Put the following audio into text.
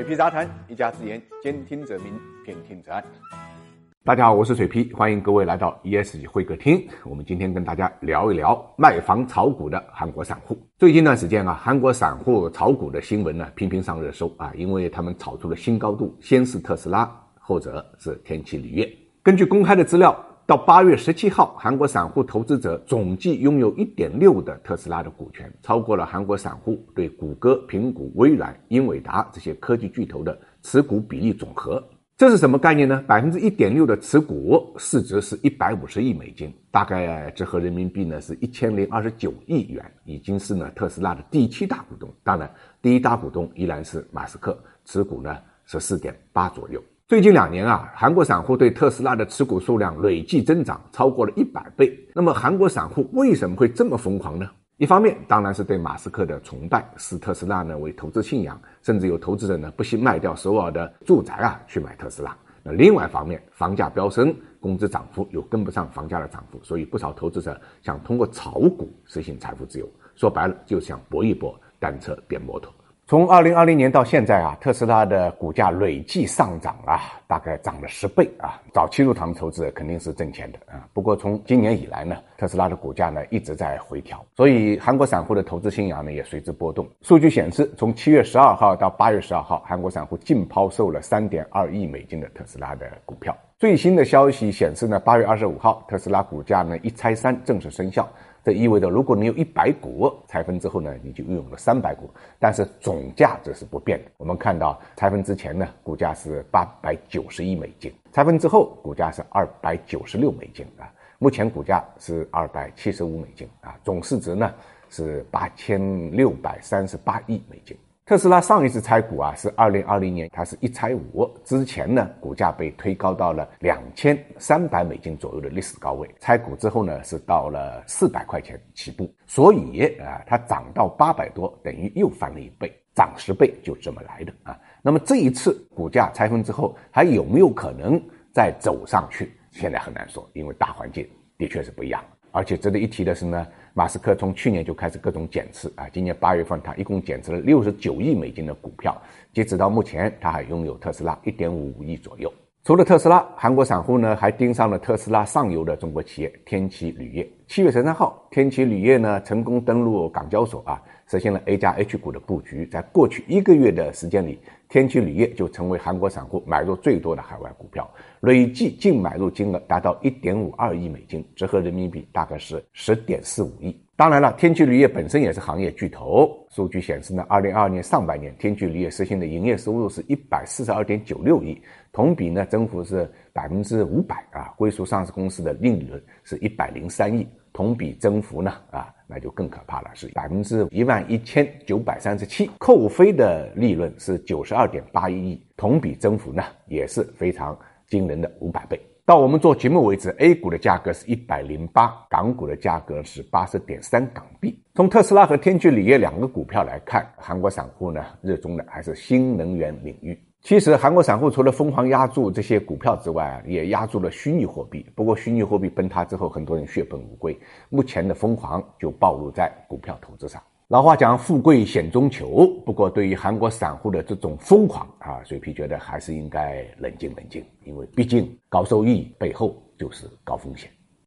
水皮杂谈，一家之言，兼听则明，偏听则暗。大家好，我是水皮，欢迎各位来到 ESG 会客厅。我们今天跟大家聊一聊卖房炒股的韩国散户。最近一段时间啊，韩国散户炒股的新闻呢频频上热搜啊，因为他们炒出了新高度，先是特斯拉，后者是天齐锂业。根据公开的资料。到八月十七号，韩国散户投资者总计拥有一点六的特斯拉的股权，超过了韩国散户对谷歌、苹果、微软、英伟达这些科技巨头的持股比例总和。这是什么概念呢？百分之一点六的持股市值是一百五十亿美金，大概折合人民币呢是一千零二十九亿元，已经是呢特斯拉的第七大股东。当然，第一大股东依然是马斯克，持股呢十四点八左右。最近两年啊，韩国散户对特斯拉的持股数量累计增长超过了一百倍。那么，韩国散户为什么会这么疯狂呢？一方面当然是对马斯克的崇拜，视特斯拉呢为投资信仰，甚至有投资者呢不惜卖掉首尔的住宅啊去买特斯拉。那另外一方面，房价飙升，工资涨幅又跟不上房价的涨幅，所以不少投资者想通过炒股实现财富自由。说白了，就想搏一搏，单车变摩托。从二零二零年到现在啊，特斯拉的股价累计上涨啊，大概涨了十倍啊。早期入场投资肯定是挣钱的啊。不过从今年以来呢，特斯拉的股价呢一直在回调，所以韩国散户的投资信仰呢也随之波动。数据显示，从七月十二号到八月十二号，韩国散户净抛售了三点二亿美金的特斯拉的股票。最新的消息显示呢，八月二十五号，特斯拉股价呢一拆三正式生效。这意味着，如果你有一百股拆分之后呢，你就拥有了三百股，但是总价值是不变的。我们看到拆分之前呢，股价是八百九十亿美金，拆分之后股价是二百九十六美金啊，目前股价是二百七十五美金啊，总市值呢是八千六百三十八亿美金。特斯拉上一次拆股啊，是二零二零年，它是一拆五。之前呢，股价被推高到了两千三百美金左右的历史高位。拆股之后呢，是到了四百块钱起步。所以啊，它涨到八百多，等于又翻了一倍，涨十倍就这么来的啊。那么这一次股价拆分之后，还有没有可能再走上去？现在很难说，因为大环境的确是不一样。而且值得一提的是呢。马斯克从去年就开始各种减持啊，今年八月份他一共减持了六十九亿美金的股票，截止到目前他还拥有特斯拉一点五亿左右。除了特斯拉，韩国散户呢还盯上了特斯拉上游的中国企业天齐铝业。七月十三号，天齐铝业呢成功登陆港交所啊，实现了 A 加 H 股的布局。在过去一个月的时间里，天齐铝业就成为韩国散户买入最多的海外股票，累计净买入金额达到一点五二亿美金，折合人民币大概是十点四五亿。当然了，天齐铝业本身也是行业巨头。数据显示呢，二零二二年上半年，天齐铝业实现的营业收入是一百四十二点九六亿，同比呢增幅是百分之五百啊。归属上市公司的利润是一百零三亿，同比增幅呢啊，那就更可怕了，是百分之一万一千九百三十七。扣非的利润是九十二点八一亿，同比增幅呢也是非常惊人的五百倍。到我们做节目为止，A 股的价格是一百零八，港股的价格是八十点三港币。从特斯拉和天齐锂业两个股票来看，韩国散户呢热衷的还是新能源领域。其实，韩国散户除了疯狂压住这些股票之外，也压住了虚拟货币。不过，虚拟货币崩塌之后，很多人血本无归。目前的疯狂就暴露在股票投资上。老话讲，富贵险中求。不过，对于韩国散户的这种疯狂啊，水皮觉得还是应该冷静冷静，因为毕竟高收益背后就是高风险。